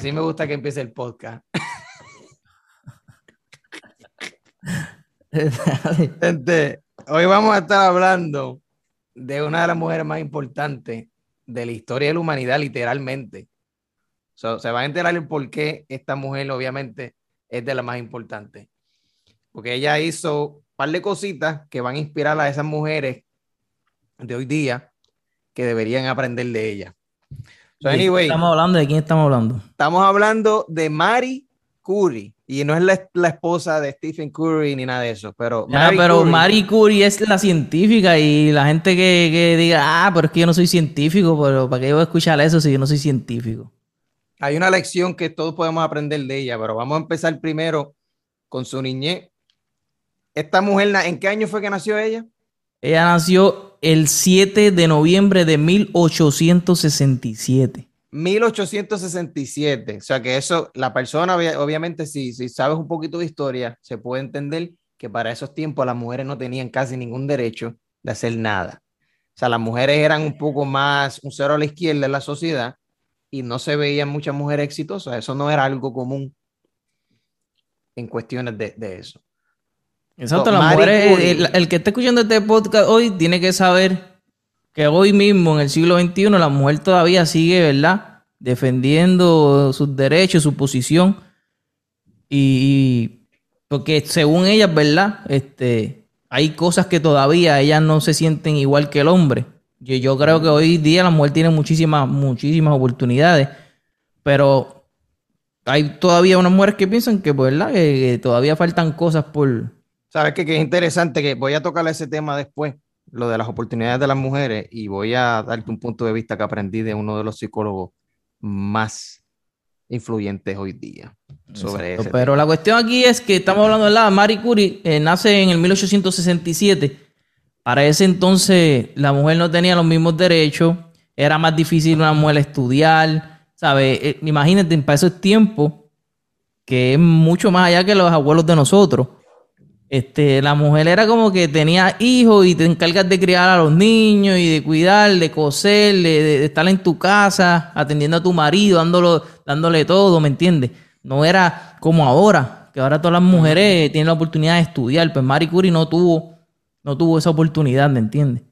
así me gusta que empiece el podcast. Gente, hoy vamos a estar hablando de una de las mujeres más importantes de la historia de la humanidad, literalmente. se va a enterar el por qué esta mujer, obviamente, es de las más importantes. Porque ella hizo un par de cositas que van a inspirar a esas mujeres de hoy día que deberían aprender de ella. Estamos hablando de quién estamos hablando. Estamos hablando de Mari Curry. Y no es la, esposa de Stephen Curry ni nada de eso, pero... Mary pero Curry, Marie Curry es la científica y la gente que, diga, ah, pero es que yo no soy científico, pero ¿para qué voy a escuchar eso si yo no soy científico? Hay una lección que todos podemos aprender de ella, pero vamos a empezar primero con su niñez. Esta mujer, ¿en qué año fue que nació ella? Ella nació el 7 de noviembre de 1867. 1867, o sea que eso, la persona, obviamente, si, si sabes un poquito de historia, se puede entender que para esos tiempos las mujeres no tenían casi ningún derecho de hacer nada. O sea, las mujeres eran un poco más un cero a la izquierda de la sociedad y no se veían muchas mujeres exitosas. Eso no era algo común en cuestiones de, eso. Exacto, las mujeres, el, el, que esté escuchando este podcast hoy tiene que saber que hoy mismo, en el siglo XXI, la mujer todavía sigue, ¿verdad? Defendiendo sus derechos, su posición. Y, porque según ellas, ¿verdad? Este, hay cosas que todavía ellas no se sienten igual que el hombre. Yo, yo creo que hoy día la mujer tiene muchísimas, muchísimas oportunidades, pero hay todavía unas mujeres que piensan que, pues, ¿verdad? Que, todavía faltan cosas por... ¿Sabes qué? Que es interesante que voy a tocar ese tema después lo de las oportunidades de las mujeres y voy a darte un punto de vista que aprendí de uno de los psicólogos más influyentes hoy día sobre eso. Pero la cuestión aquí es que estamos hablando de la Marie Curie, eh, nace en el 1867. Para ese entonces la mujer no tenía los mismos derechos, era más difícil una mujer estudiar, ¿sabes? Eh, imagínate, para esos tiempos, que es mucho más allá que los abuelos de nosotros este, la mujer era como que tenía hijos y te encargas de criar a los niños y de cuidar, de coser, de, estar en tu casa, atendiendo a tu marido, dándolo, dándole todo, ¿me entiendes? No era como ahora, que ahora todas las mujeres tienen la oportunidad de estudiar, pues Marie Curie no tuvo, no tuvo esa oportunidad, ¿me entiendes?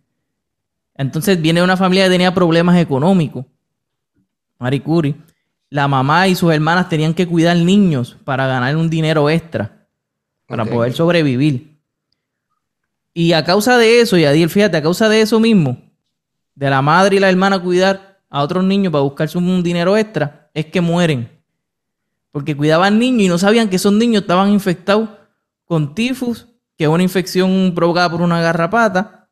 Entonces viene una familia que tenía problemas económicos, Marie Curie. La mamá y sus hermanas tenían que cuidar niños para ganar un dinero extra para poder sobrevivir. Y a causa de eso, y Adiel, fíjate, a causa de eso mismo, de la madre y la hermana cuidar a otros niños para buscarse un dinero extra, es que mueren. Porque cuidaban niños y no sabían que esos niños estaban infectados con tifus, que es una infección provocada por una garrapata.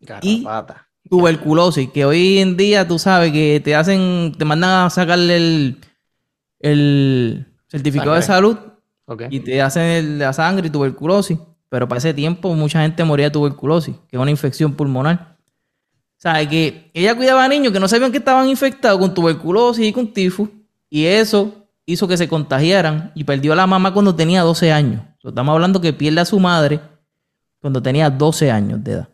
Garrapata. Y tuberculosis, que hoy en día tú sabes que te hacen, te mandan a sacarle el, el certificado de salud y te hacen la sangre y tuberculosis. Pero para ese tiempo mucha gente moría de tuberculosis, que es una infección pulmonar. O sea, que ella cuidaba a niños que no sabían que estaban infectados con tuberculosis y con tifus. Y eso hizo que se contagiaran y perdió a la mamá cuando tenía 12 años. estamos hablando que pierde a su madre cuando tenía 12 años de edad.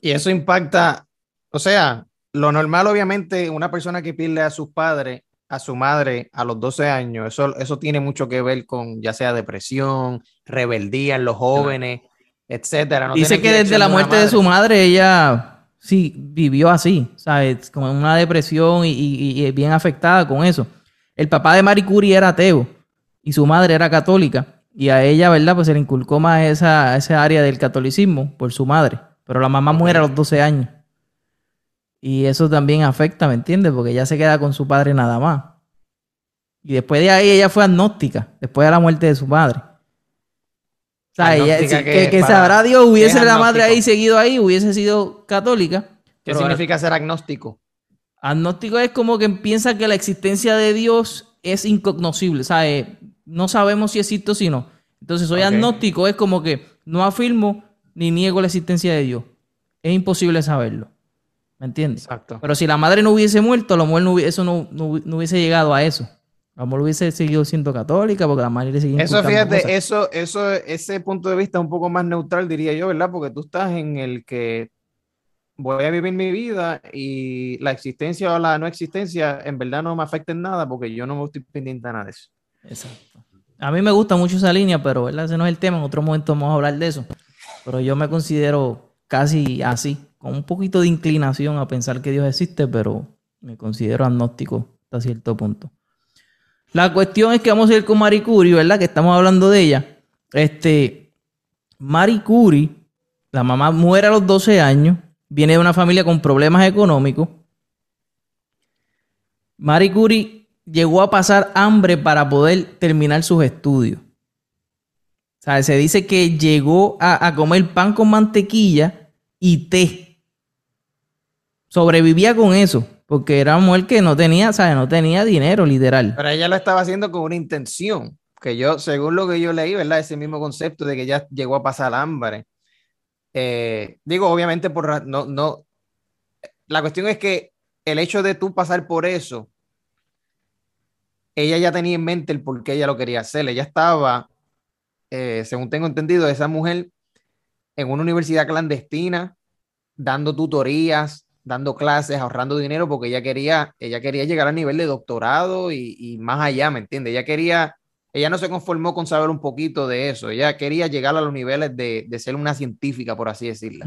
Y eso impacta, o sea, lo normal obviamente, una persona que pierde a sus padres a su madre a los 12 años, eso, eso tiene mucho que ver con ya sea depresión, rebeldía en los jóvenes, etcétera. Dice que desde la muerte de, su madre ella sí vivió así, ¿sabes? Como una depresión y, bien afectada con eso. El papá de Marie Curie era ateo y su madre era católica. Y a ella, ¿verdad? Pues se le inculcó más esa, esa área del catolicismo por su madre. Pero la mamá muere a los 12 años. Y eso también afecta, ¿me entiendes? Porque ella se queda con su padre nada más. Y después de ahí ella fue agnóstica, después de la muerte de su padre. O sea, ella, que, sabrá Dios, hubiese la madre ahí seguido ahí, hubiese sido católica. ¿Qué significa ser agnóstico? Agnóstico es como que piensa que la existencia de Dios es incognoscible, ¿sabes? No sabemos si existe o si no. Entonces, soy agnóstico, es como que no afirmo ni niego la existencia de Dios. Es imposible saberlo. ¿Me entiendes? Exacto. Pero si la madre no hubiese muerto, a lo mejor no, eso no, no, hubiese llegado a eso. A lo mejor hubiese seguido siendo católica porque la madre le seguía Eso, fíjate, eso, eso, ese punto de vista es un poco más neutral, diría yo, ¿verdad? Porque tú estás en el que voy a vivir mi vida y la existencia o la no existencia en verdad no me afecta en nada porque yo no me estoy pendiente de nada de eso. Exacto. A mí me gusta mucho esa línea, pero ¿verdad? ese no es el tema. En otro momento vamos a hablar de eso. Pero yo me considero casi así, con un poquito de inclinación a pensar que Dios existe, pero me considero agnóstico hasta cierto punto. La cuestión es que vamos a ir con Marie Curie, ¿verdad? Que estamos hablando de ella. Este, Marie Curie, la mamá muere a los 12 años, viene de una familia con problemas económicos. Marie Curie llegó a pasar hambre para poder terminar sus estudios. O sea, se dice que llegó a, comer pan con mantequilla y té. Sobrevivía con eso, porque era una mujer que no tenía, ¿sabes? No tenía dinero, literal. Pero ella lo estaba haciendo con una intención, que yo, según lo que yo leí, ¿verdad? Ese mismo concepto de que ella llegó a pasar hambre. Eh, digo, obviamente, por no, no. La cuestión es que el hecho de tú pasar por eso ella ya tenía en mente el por qué ella lo quería hacer. Ella estaba, eh, según tengo entendido, esa mujer en una universidad clandestina, dando tutorías, dando clases, ahorrando dinero, porque ella quería, ella quería llegar a nivel de doctorado y, más allá, ¿me entiende? Ella quería, ella no se conformó con saber un poquito de eso, ella quería llegar a los niveles de, ser una científica, por así decirlo.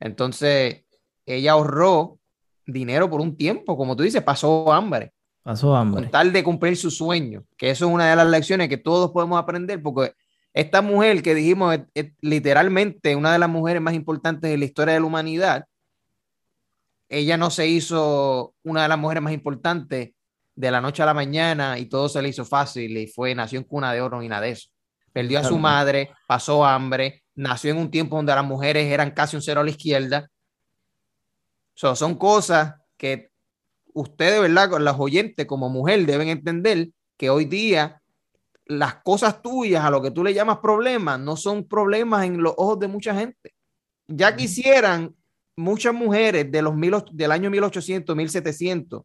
Entonces, ella ahorró dinero por un tiempo, como tú dices, pasó hambre. Pasó hambre. Con tal de cumplir su sueño, que eso es una de las lecciones que todos podemos aprender, porque esta mujer que dijimos es, literalmente una de las mujeres más importantes de la historia de la humanidad, ella no se hizo una de las mujeres más importantes de la noche a la mañana y todo se le hizo fácil y fue, nació en cuna de oro y nada de eso. Perdió a su madre, pasó hambre, nació en un tiempo donde las mujeres eran casi un cero a la izquierda. son cosas que ustedes, ¿verdad? Con las oyentes como mujer deben entender que hoy día las cosas tuyas, a lo que tú le llamas problemas, no son problemas en los ojos de mucha gente. Ya quisieran muchas mujeres de los mil, del año 1800, 1700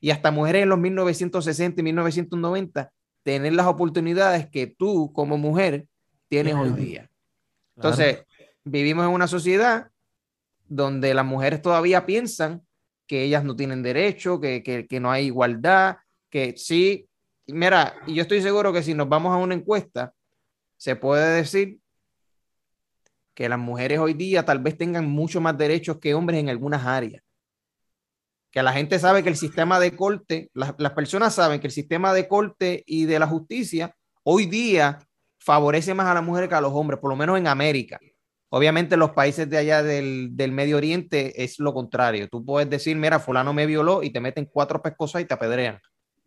y hasta mujeres en los 1960 y 1990 tener las oportunidades que tú como mujer tienes hoy día. Entonces, vivimos en una sociedad donde las mujeres todavía piensan que ellas no tienen derecho, que, no hay igualdad, que sí, mira, y yo estoy seguro que si nos vamos a una encuesta, se puede decir que las mujeres hoy día tal vez tengan mucho más derechos que hombres en algunas áreas. Que la gente sabe que el sistema de corte, las, las personas saben que el sistema de corte y de la justicia hoy día favorece más a las mujeres que a los hombres, por lo menos en América. Obviamente los países de allá del, Medio Oriente es lo contrario. Tú puedes decir, mira, fulano me violó y te meten cuatro pescosas y te apedrean,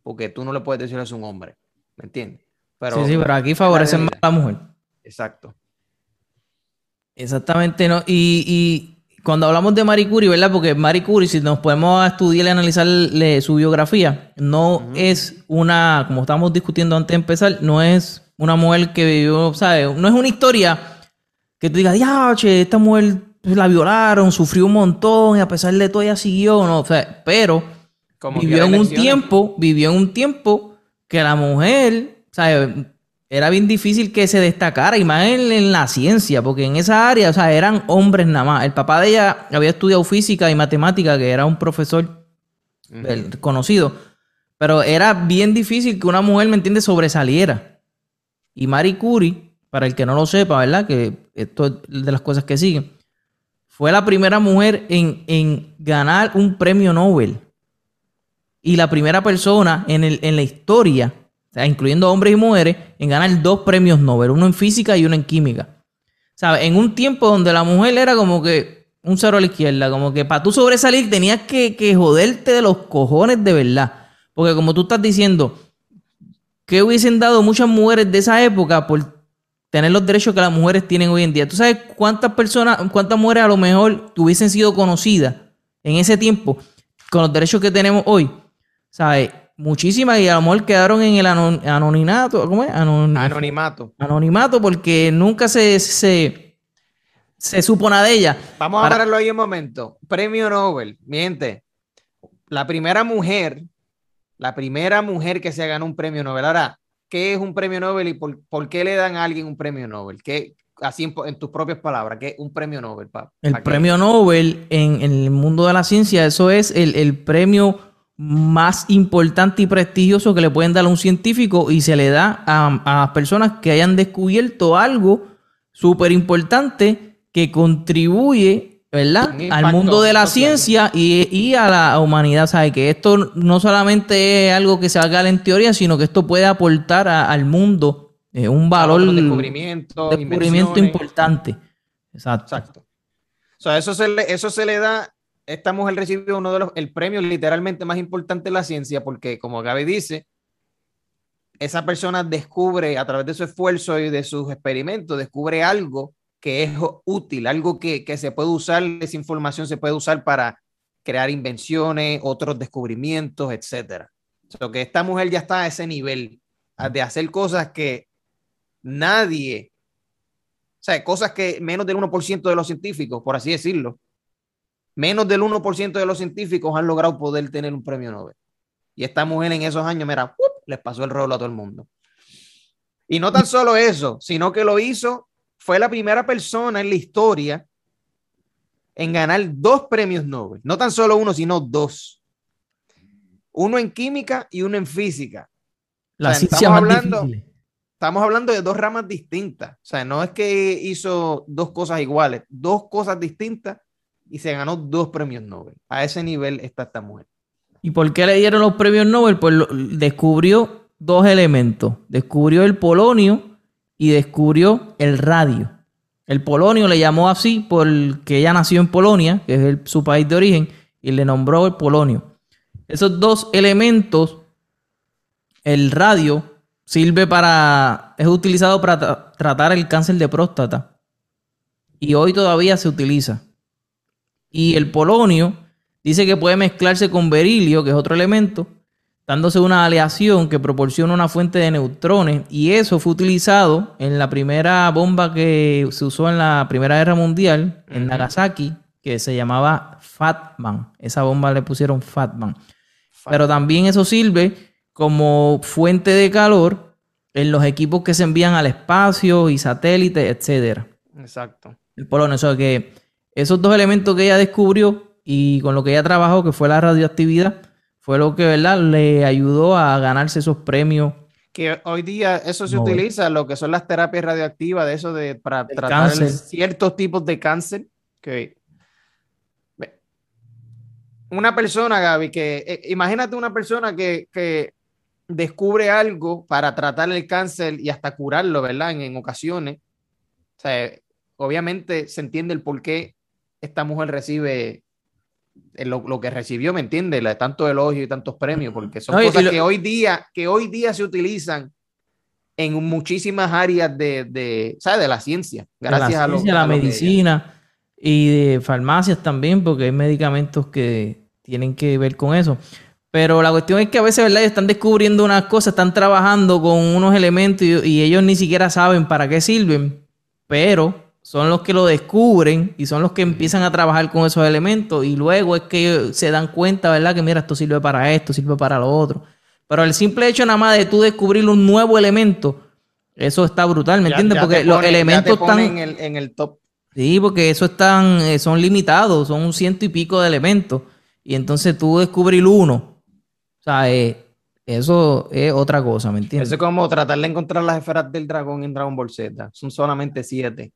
porque tú no le puedes decir es un hombre, ¿me entiendes? Pero, sí, sí, pero aquí favorecen más a la mujer. Exacto. Exactamente, ¿no? Y, cuando hablamos de Marie Curie, ¿verdad? Porque Marie Curie, si nos podemos estudiar y analizar su biografía, no es una, como estábamos discutiendo antes de empezar, no es una mujer que vivió, ¿sabes? No es una historia que tú digas, ya, che, esta mujer la violaron, sufrió un montón y a pesar de todo ella siguió, no, o sea, pero vivió en un tiempo, vivió en un tiempo que la mujer, ¿sabes? Era bien difícil que se destacara, y más en, la ciencia, porque en esa área, o sea, eran hombres nada más. El papá de ella había estudiado física y matemática, que era un profesor conocido, pero era bien difícil que una mujer, ¿me entiendes?, sobresaliera. Y Marie Curie para el que no lo sepa, ¿verdad? Que esto es de las cosas que siguen. Fue la primera mujer en, ganar un premio Nobel. Y la primera persona en, el, en la historia, incluyendo hombres y mujeres, en ganar dos premios Nobel, uno en física y uno en química. ¿Sabes? En un tiempo donde la mujer era como que un cero a la izquierda, como que para tú sobresalir tenías que, que joderte de los cojones de verdad. Porque como tú estás diciendo, ¿qué hubiesen dado muchas mujeres de esa época por tener los derechos que las mujeres tienen hoy en día. ¿Tú sabes cuántas personas, cuántas mujeres a lo mejor hubiesen sido conocidas en ese tiempo con los derechos que tenemos hoy? ¿Sabes? Muchísimas y a lo mejor quedaron en el anonimato. ¿Cómo es? anonimato. Anonimato porque nunca se, se, se supo nada de ella. Vamos a verlo ahí un momento. Premio Nobel. Miente. La primera mujer, la primera mujer que se ganó un premio Nobel. Ahora, ¿qué es un premio Nobel y por, qué le dan a alguien un premio Nobel? ¿Qué, así en, tus propias palabras, que es un premio Nobel. el premio Nobel en, el mundo de la ciencia, eso es el, premio más importante y prestigioso que le pueden dar a un científico y se le da a, a personas que hayan descubierto algo súper importante que contribuye ¿verdad? Al mundo de la ciencia y, a la humanidad, ¿sabe? Que esto no solamente es algo que se haga en teoría, sino que esto puede aportar al mundo eh, un valor, de descubrimiento, descubrimiento importante. Exacto. Exacto. O sea, eso se le, eso se le da, esta mujer recibió uno de los, el premio literalmente más importante de la ciencia, porque como Gaby dice, esa persona descubre a través de su esfuerzo y de sus experimentos, descubre algo que es útil, algo que, se puede usar, esa información se puede usar para crear invenciones, otros descubrimientos, etcétera. O que esta mujer ya está a ese nivel de hacer cosas que nadie, o sea, cosas que menos del 1% de los científicos, por así decirlo, menos del 1% de los científicos han logrado poder tener un premio Nobel. Y esta mujer en esos años, mira, les pasó el rolo a todo el mundo. Y no tan solo eso, sino que lo hizo fue la primera persona en la historia en ganar dos premios Nobel. No tan solo uno, sino dos. Uno en química y uno en física. La estamos, hablando, estamos hablando de dos ramas distintas. O sea, no es que hizo dos cosas iguales, dos cosas distintas y se ganó dos premios Nobel. A ese nivel está esta mujer. ¿Y por qué le dieron los premios Nobel? Pues descubrió dos elementos. Descubrió el polonio y descubrió el radio. El polonio le llamó así porque ella nació en Polonia, que es su país de origen, y le nombró el polonio. Esos dos elementos, el radio sirve para, es utilizado para tratar el cáncer de próstata. Y hoy todavía se utiliza. Y el polonio dice que puede mezclarse con berilio, que es otro elemento, dándose una aleación que proporciona una fuente de neutrones y eso fue utilizado en la primera bomba que se usó en la Primera Guerra Mundial en Nagasaki, que se llamaba Fatman. Esa bomba le pusieron Fatman. Pero también eso sirve como fuente de calor en los equipos que se envían al espacio y satélites, etcétera. Exacto. El polonio, o que esos dos elementos que ella descubrió y con lo que ella trabajó, que fue la radioactividad, fue lo que, ¿verdad? Le ayudó a ganarse esos premios. Que hoy día eso se utiliza, lo que son las terapias radioactivas, de eso de para tratar ciertos tipos de cáncer. Que una persona, Gaby, que eh, imagínate una persona que, que, descubre algo para tratar el cáncer y hasta curarlo, ¿verdad? En, en ocasiones. O sea, obviamente se entiende el por qué esta mujer recibe lo, que recibió, ¿me entiendes? Tanto elogio y tantos premios, porque son cosas que hoy día, que hoy día se utilizan en muchísimas áreas de, de, ¿sabes? de la ciencia, gracias a, la medicina y de farmacias también, porque hay medicamentos que tienen que ver con eso. Pero la cuestión es que a veces, ¿verdad? Están descubriendo unas cosas, están trabajando con unos elementos y ellos ni siquiera saben para qué sirven, pero son los que lo descubren y son los que empiezan a trabajar con esos elementos y luego es que se dan cuenta, ¿verdad? Que mira, esto sirve para esto, sirve para lo otro. Pero el simple hecho nada más de tú descubrir un nuevo elemento, eso está brutal, ¿me entiendes? Porque los elementos están en el, en el top. Sí, porque eso están, eh, son limitados, son un ciento y pico de elementos. Y entonces tú descubrir uno, o sea, eh, eso es otra cosa, ¿me entiendes? Eso es como tratar de encontrar las esferas del dragón en Dragon Ball Z. Son solamente siete.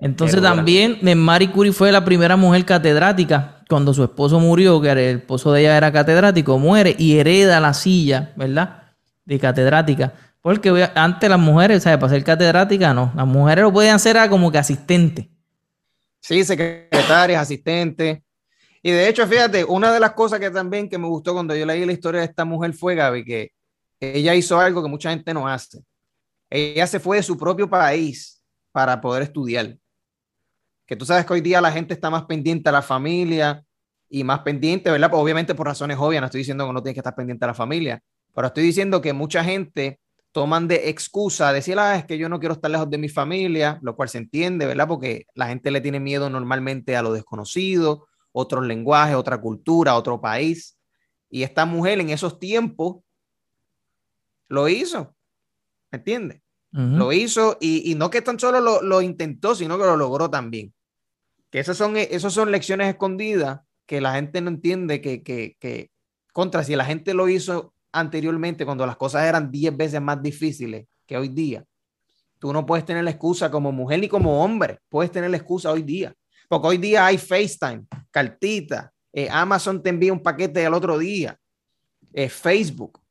Entonces también Marie Curie fue la primera mujer catedrática cuando su esposo murió, que el esposo de ella era catedrático, muere y hereda la silla, ¿verdad? De catedrática. Porque antes las mujeres, ¿sabes? Para ser catedrática, no. Las mujeres lo podían hacer como que asistente. Sí, secretarias, asistentes. Y de hecho, fíjate, una de las cosas que también que me gustó cuando yo leí la historia de esta mujer fue, Gaby, que ella hizo algo que mucha gente no hace. Ella se fue de su propio país para poder estudiar que tú sabes que hoy día la gente está más pendiente a la familia y más pendiente, ¿verdad? Pues obviamente por razones obvias, no estoy diciendo que no tienes que estar pendiente a la familia, pero estoy diciendo que mucha gente toman de excusa decir, ah, es que yo no quiero estar lejos de mi familia, lo cual se entiende, ¿verdad? Porque la gente le tiene miedo normalmente a lo desconocido, otros lenguajes, otra cultura, otro país. Y esta mujer en esos tiempos lo hizo, ¿me entiendes? Lo hizo y, no que tan solo lo, intentó, sino que lo logró también. Que esas son, esas son lecciones escondidas que la gente no entiende que, que, que, contra, si la gente lo hizo anteriormente, cuando las cosas eran 10 veces más difíciles que hoy día, tú no puedes tener la excusa como mujer ni como hombre, puedes tener la excusa hoy día. Porque hoy día hay FaceTime, cartita, eh, Amazon te envía un paquete al otro día, eh, Facebook.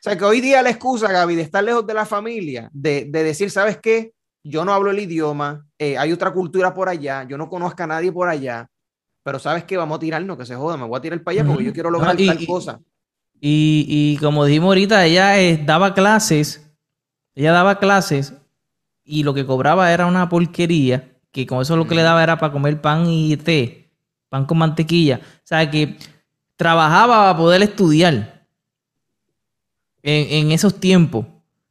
O sea que hoy día la excusa, Gaby, de estar lejos de la familia, de, decir, ¿sabes qué? Yo no hablo el idioma, eh, hay otra cultura por allá, yo no conozco a nadie por allá, pero ¿sabes qué? Vamos a tirarnos, que se joda, me voy a tirar para allá porque yo quiero lograr tal cosa. Y, como dijimos ahorita, ella daba clases, ella daba clases y lo que cobraba era una porquería que con eso lo que le daba era para comer pan y té, pan con mantequilla. O sea, que trabajaba para poder estudiar en, esos tiempos.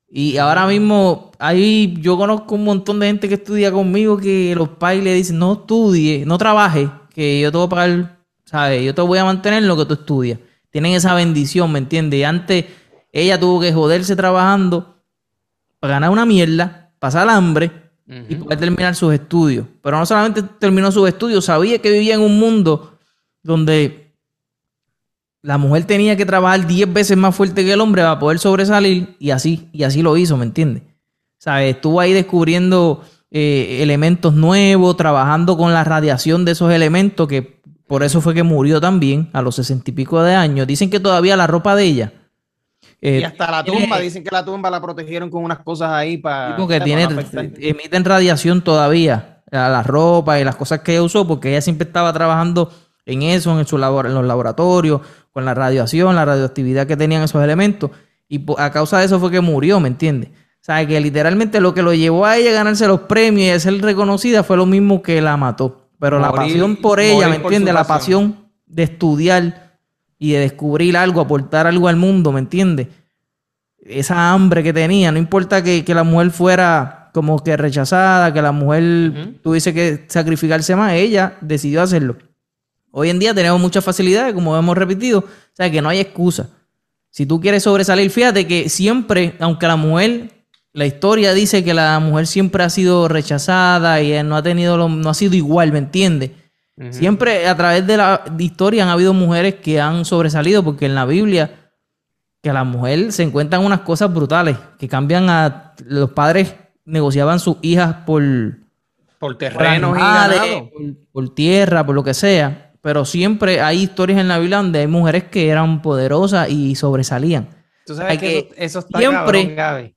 Y ahora mismo, ahí yo conozco un montón de gente que estudia conmigo que los padres le dicen, no estudie, no trabaje, que yo te voy a pagar, ¿sabes? Yo te voy a mantener lo que tú estudias. Tienen esa bendición, ¿me entiendes? Y antes ella tuvo que joderse trabajando para ganar una mierda, pasar hambre y poder terminar sus estudios. Pero no solamente terminó sus estudios, sabía que vivía en un mundo donde la mujer tenía que trabajar 10 veces más fuerte que el hombre para poder sobresalir y así, y así lo hizo, ¿me entiendes? ¿Sabes? Estuvo ahí descubriendo eh, elementos nuevos, trabajando con la radiación de esos elementos, que por eso fue que murió también a los sesenta y pico de años. Dicen que todavía la ropa de ella y eh, hasta la tumba, dicen que la tumba la protegieron con unas cosas ahí para. que tiene, emiten radiación todavía a la ropa y las cosas que ella usó, porque ella siempre estaba trabajando en eso, en, su labor, en los laboratorios, con la radiación, la radioactividad que tenían esos elementos. Y a causa de eso fue que murió, ¿me entiendes? O sea, que literalmente lo que lo llevó a ella a ganarse los premios y a ser reconocida fue lo mismo que la mató. Pero la pasión por ella, ¿me entiendes? La pasión de estudiar y de descubrir algo, aportar algo al mundo, ¿me entiendes? Esa hambre que tenía, no importa que, la mujer fuera como que rechazada, que la mujer tuviese que sacrificarse más, ella decidió hacerlo. Hoy en día tenemos muchas facilidades, como hemos repetido, o sea que no hay excusa. Si tú quieres sobresalir, fíjate que siempre, aunque la mujer, la historia dice que la mujer siempre ha sido rechazada y no ha tenido, no ha sido igual, ¿me entiendes? Siempre a través de la historia han habido mujeres que han sobresalido, porque en la Biblia, que a la mujer se encuentran unas cosas brutales, que cambian a los padres negociaban sus hijas por por terrenos y por, tierra, por lo que sea. Pero siempre hay historias en la Biblia donde hay mujeres que eran poderosas y sobresalían. Tú sabes que, eso, está siempre,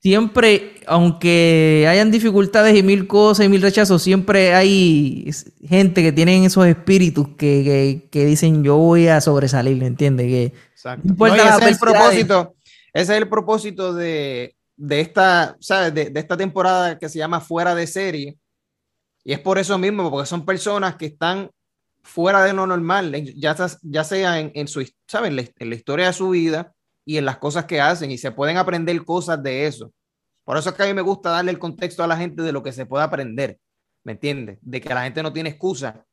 siempre, aunque hayan dificultades y mil cosas y mil rechazos, siempre hay gente que tienen esos espíritus que, dicen yo voy a sobresalir, ¿me entiendes? Que Exacto. ese, es el propósito, ese es el propósito de, esta, ¿sabes? De, esta temporada que se llama Fuera de Serie. Y es por eso mismo, porque son personas que están fuera de lo normal, ya, ya sea en, su, ¿sabes? en la historia de su vida y en las cosas que hacen y se pueden aprender cosas de eso. Por eso es que a mí me gusta darle el contexto a la gente de lo que se puede aprender, ¿me entiendes? De que la gente no tiene excusa,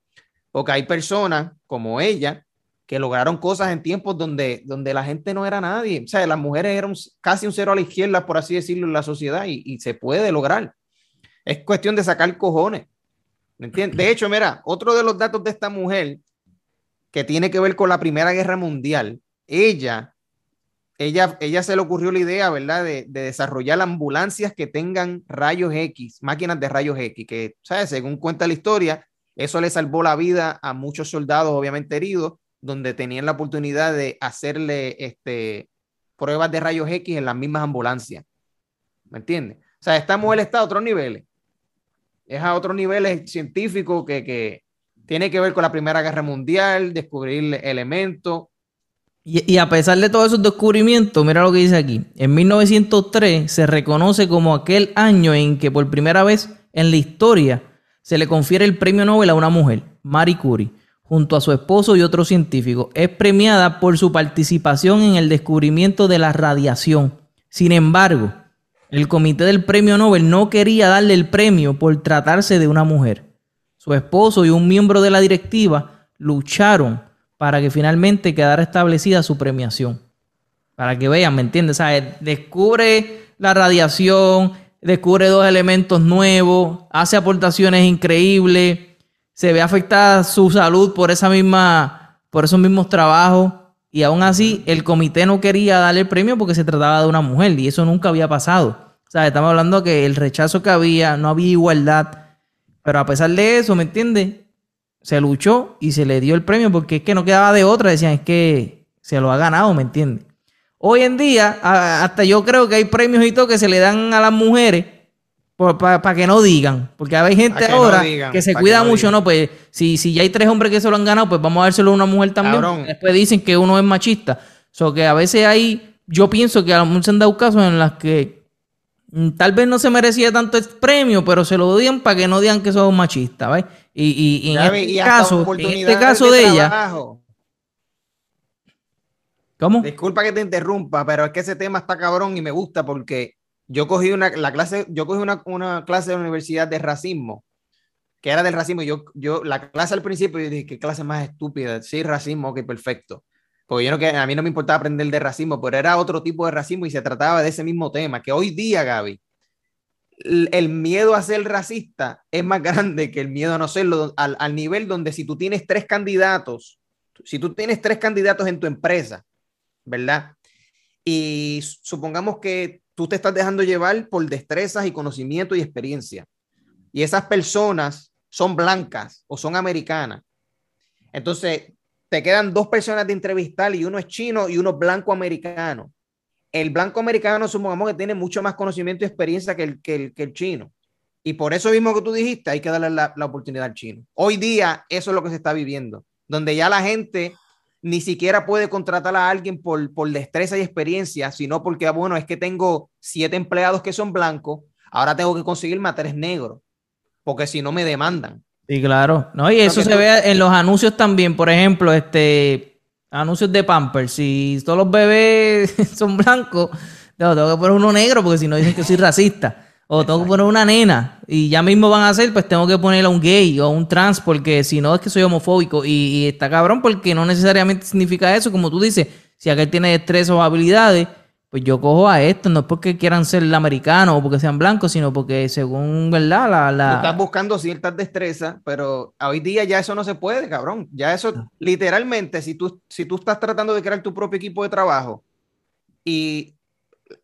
porque hay personas como ella que lograron cosas en tiempos donde, donde la gente no era nadie, o sea, las mujeres eran casi un cero a la izquierda, por así decirlo, en la sociedad y, y se puede lograr. Es cuestión de sacar cojones, De hecho, mira, otro de los datos de esta mujer que tiene que ver con la Primera Guerra Mundial, ella ella, ella se le ocurrió la idea, ¿verdad?, de, desarrollar ambulancias que tengan rayos X, máquinas de rayos X, que, ¿sabes? Según cuenta la historia, eso le salvó la vida a muchos soldados, obviamente heridos, donde tenían la oportunidad de hacerle este, pruebas de rayos X en las mismas ambulancias. ¿Me entiendes? O sea, esta mujer está a otros niveles. Es a otros niveles científicos que, que tiene que ver con la Primera Guerra Mundial, descubrir elementos, y, a pesar de todos esos descubrimientos, mira lo que dice aquí. En 1903 se reconoce como aquel año en que por primera vez en la historia se le confiere el premio Nobel a una mujer, Marie Curie, junto a su esposo y otros científicos. Es premiada por su participación en el descubrimiento de la radiación. Sin embargo, el comité del premio Nobel no quería darle el premio por tratarse de una mujer. Su esposo y un miembro de la directiva lucharon para que finalmente quedara establecida su premiación. Para que vean, ¿me entiendes? O sea, descubre la radiación, descubre dos elementos nuevos, hace aportaciones increíbles, se ve afectada su salud por esa misma, por esos mismos trabajos. Y aún así, el comité no quería darle el premio porque se trataba de una mujer y eso nunca había pasado. Sea, estamos hablando que el rechazo que había, no había igualdad. Pero a pesar de eso, ¿me entiendes? Se luchó y se le dio el premio porque es que no quedaba de otra. Decían, es que se lo ha ganado, ¿me entiendes? Hoy en día, hasta yo creo que hay premios y todo que se le dan a las mujeres para que no digan. Porque hay gente ahora que se cuida mucho, ¿no? Pues si, si ya hay tres hombres que se lo han ganado, pues vamos a dárselo a una mujer también. Después dicen que uno es machista. O so que a veces hay, yo pienso que a lo mejor se han dado casos en las que tal vez no se merecía tanto el premio, pero se lo digan para que no digan que son machistas, ¿ves? Y, y, en, este caso, en este caso de, ella, ¿Cómo? Disculpa que te interrumpa, pero es que ese tema está cabrón y me gusta porque yo cogí una, la clase, yo cogí una, una clase de la universidad de racismo, que era del racismo. Yo, yo, la clase al principio, yo dije, qué clase más estúpida. Sí, racismo, ok, perfecto. Porque yo no, que a mí no me importaba aprender de racismo, pero era otro tipo de racismo y se trataba de ese mismo tema, que hoy día, Gaby, el, miedo a ser racista es más grande que el miedo a no serlo, al, al nivel donde si tú tienes tres candidatos, si tú tienes tres candidatos en tu empresa, ¿verdad? Y supongamos que tú te estás dejando llevar por destrezas y conocimiento y experiencia. Y esas personas son blancas o son americanas. Entonces, te quedan dos personas de entrevistar y uno es chino y uno es blanco americano. El blanco americano supongamos que tiene mucho más conocimiento y experiencia que el, que el, chino. Y por eso mismo que tú dijiste, hay que darle la, oportunidad al chino. Hoy día eso es lo que se está viviendo, donde ya la gente ni siquiera puede contratar a alguien por, por destreza y experiencia, sino porque, ah, bueno, es que tengo siete empleados que son blancos, ahora tengo que conseguirme a tres negros, porque si no me demandan. Sí, claro. No, y eso se ve en los anuncios también, por ejemplo, este anuncios de Pampers, si todos los bebés son blancos, tengo que poner uno negro porque si no dicen que soy racista. O tengo que poner una nena. Y ya mismo van a hacer, pues tengo que poner a un gay o un trans porque si no es que soy homofóbico. Y, está cabrón porque no necesariamente significa eso, como tú dices, si aquel tiene destrezas o habilidades, pues yo cojo a esto, no es porque quieran ser americanos o porque sean blancos, sino porque según, ¿verdad? La, la... estás buscando ciertas destrezas, pero hoy día ya eso no se puede, cabrón. Ya eso, ah. literalmente, si tú, si tú estás tratando de crear tu propio equipo de trabajo y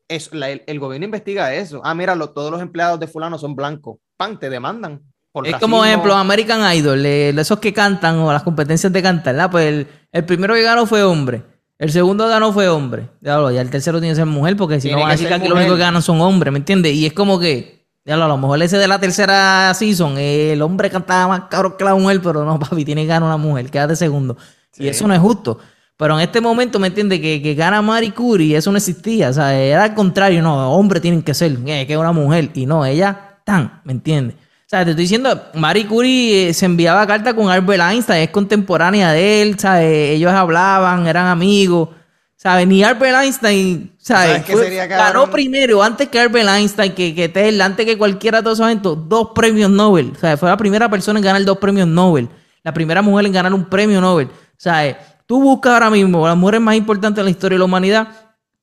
es, el, gobierno investiga eso. Ah, mira, todos los empleados de fulano son blancos. Pan, te demandan. es como ejemplo American Idol, esos que cantan o las competencias de cantar, Pues el, primero que ganó fue hombre. El segundo ganó fue hombre. Ya, el tercero tiene que ser mujer, porque si no van a decir que aquí los únicos que ganan son hombres, ¿me entiendes? Y es como que, ya a lo mejor ese de la tercera season, el hombre cantaba más caro que la mujer, pero no, papi, tiene que ganar una mujer, quédate segundo. Y eso no es justo. Pero en este momento, ¿me entiende Que, que gana Marie Curie, eso no existía. O sea, era al contrario, no, hombres tienen que ser, eh, que es una mujer. Y no, ella, tan, ¿me entiendes? O sea, te estoy diciendo, Marie Curie eh, se enviaba carta con Albert Einstein, es contemporánea de él, ¿sabes? Ellos hablaban, eran amigos, ¿sabes? Ni Albert Einstein, ¿sabes? ganó primero, antes que Albert Einstein, que, que Tesla, antes que cualquiera de todos esos eventos, dos premios Nobel. Sea, fue la primera persona en ganar dos premios Nobel. La primera mujer en ganar un premio Nobel. O sea, Tú buscas ahora mismo las mujeres más importantes en la historia de la humanidad,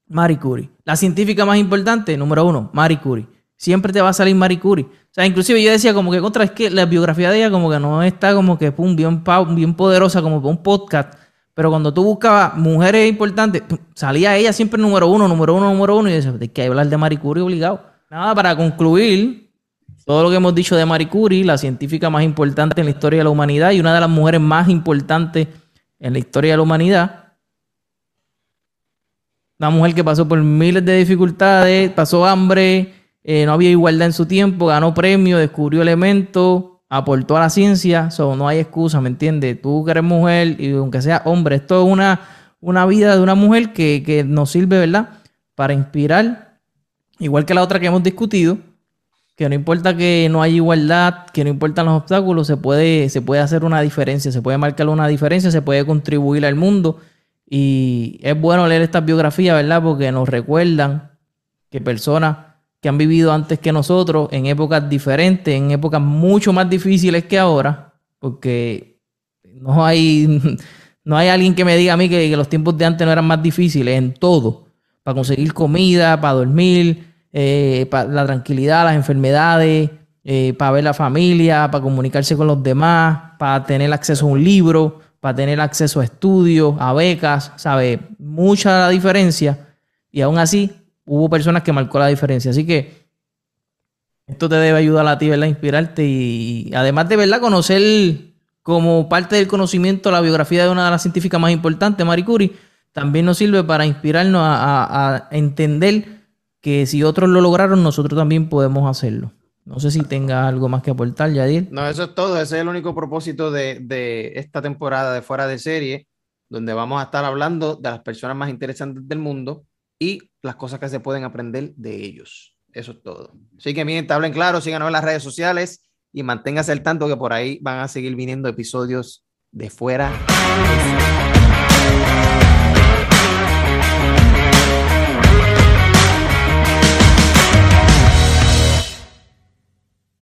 Marie Curie. La científica más importante, número uno, Marie Curie. Siempre te va a salir Marie Curie. Sea, inclusive yo decía como que contra es que la biografía de ella como que no está como que pum, bien, bien poderosa como para un podcast. Pero cuando tú buscabas mujeres importantes, salía ella siempre número uno, número uno, número uno. Y decía, hay que hablar de Marie Curie obligado. Nada, para concluir, todo lo que hemos dicho de Marie Curie, la científica más importante en la historia de la humanidad y una de las mujeres más importantes en la historia de la humanidad. Una mujer que pasó por miles de dificultades, pasó hambre, eh, no había igualdad en su tiempo, ganó premio, descubrió elementos, aportó a la ciencia, so, no hay excusa, ¿me entiendes? Tú que eres mujer y aunque sea hombre, esto es una, una vida de una mujer que, que nos sirve, ¿verdad? Para inspirar, igual que la otra que hemos discutido, que no importa que no haya igualdad, que no importan los obstáculos, se puede, se puede hacer una diferencia, se puede marcar una diferencia, se puede contribuir al mundo. Y es bueno leer estas biografías, ¿verdad? Porque nos recuerdan que personas que han vivido antes que nosotros, en épocas diferentes, en épocas mucho más difíciles que ahora, porque no hay, no hay alguien que me diga a mí que, los tiempos de antes no eran más difíciles en todo, para conseguir comida, para dormir, eh, para la tranquilidad, las enfermedades, eh, para ver la familia, para comunicarse con los demás, para tener acceso a un libro, para tener acceso a estudios, a becas, ¿sabe? Mucha la diferencia y aún así hubo personas que marcó la diferencia. Así que esto te debe ayudar a ti, ¿verdad? Inspirarte y, además de, ¿verdad? Conocer como parte del conocimiento la biografía de una de las científicas más importantes, Marie Curie, también nos sirve para inspirarnos a entender que si otros lo lograron, nosotros también podemos hacerlo. No sé si tenga algo más que aportar, Yadir. No, eso es todo. Ese es el único propósito de, esta temporada de Fuera de Serie, donde vamos a estar hablando de las personas más interesantes del mundo y las cosas que se pueden aprender de ellos. Eso es todo. Así que miren, hablen claro, síganos en las redes sociales y manténgase al tanto que por ahí van a seguir viniendo episodios de Fuera.